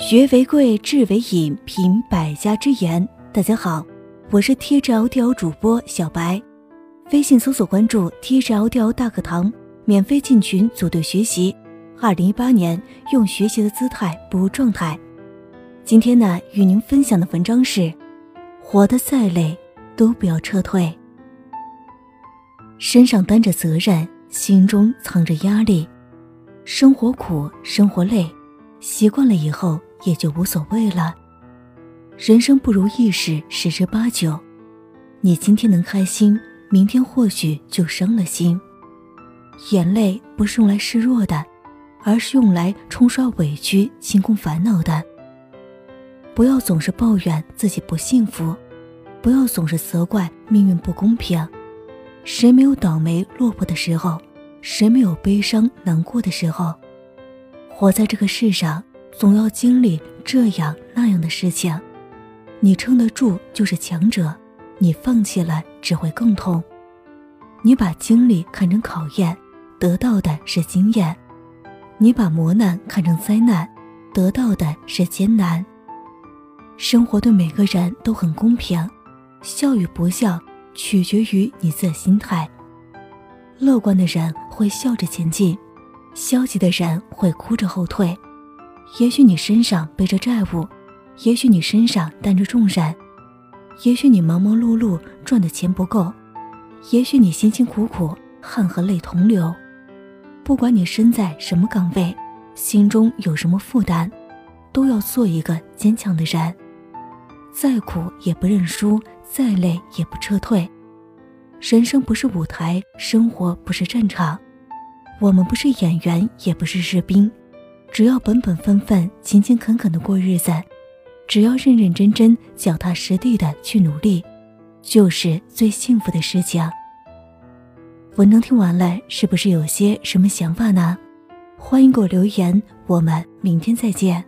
学为贵，智为引，品百家之言。大家好，我是 TGL 主播小白，微信搜索关注 TGL 大课堂，免费进群组队学习。二零一八年，用学习的姿态步入状态。今天呢，与您分享的文章是：活得再累，都不要撤退。身上担着责任，心中藏着压力，生活苦，生活累。习惯了以后也就无所谓了。人生不如意事十之八九，你今天能开心，明天或许就伤了心。眼泪不是用来示弱的，而是用来冲刷委屈、清空烦恼的。不要总是抱怨自己不幸福，不要总是责怪命运不公平。谁没有倒霉落魄的时候？谁没有悲伤难过的时候？活在这个世上，总要经历这样那样的事情。你撑得住就是强者，你放弃了只会更痛。你把经历看成考验，得到的是经验；你把磨难看成灾难，得到的是艰难。生活对每个人都很公平，笑与不笑取决于你自己心态。乐观的人会笑着前进。消极的人会哭着后退，也许你身上背着债务，也许你身上担着重任，也许你忙忙碌碌赚的钱不够，也许你辛辛苦苦汗和泪同流。不管你身在什么岗位，心中有什么负担，都要做一个坚强的人。再苦也不认输，再累也不撤退。人生不是舞台，生活不是战场。我们不是演员，也不是士兵，只要本本分分、勤勤恳恳的过日子，只要认认真真、脚踏实地的去努力，就是最幸福的事情。文章听完了，是不是有些什么想法呢？欢迎给我留言，我们明天再见。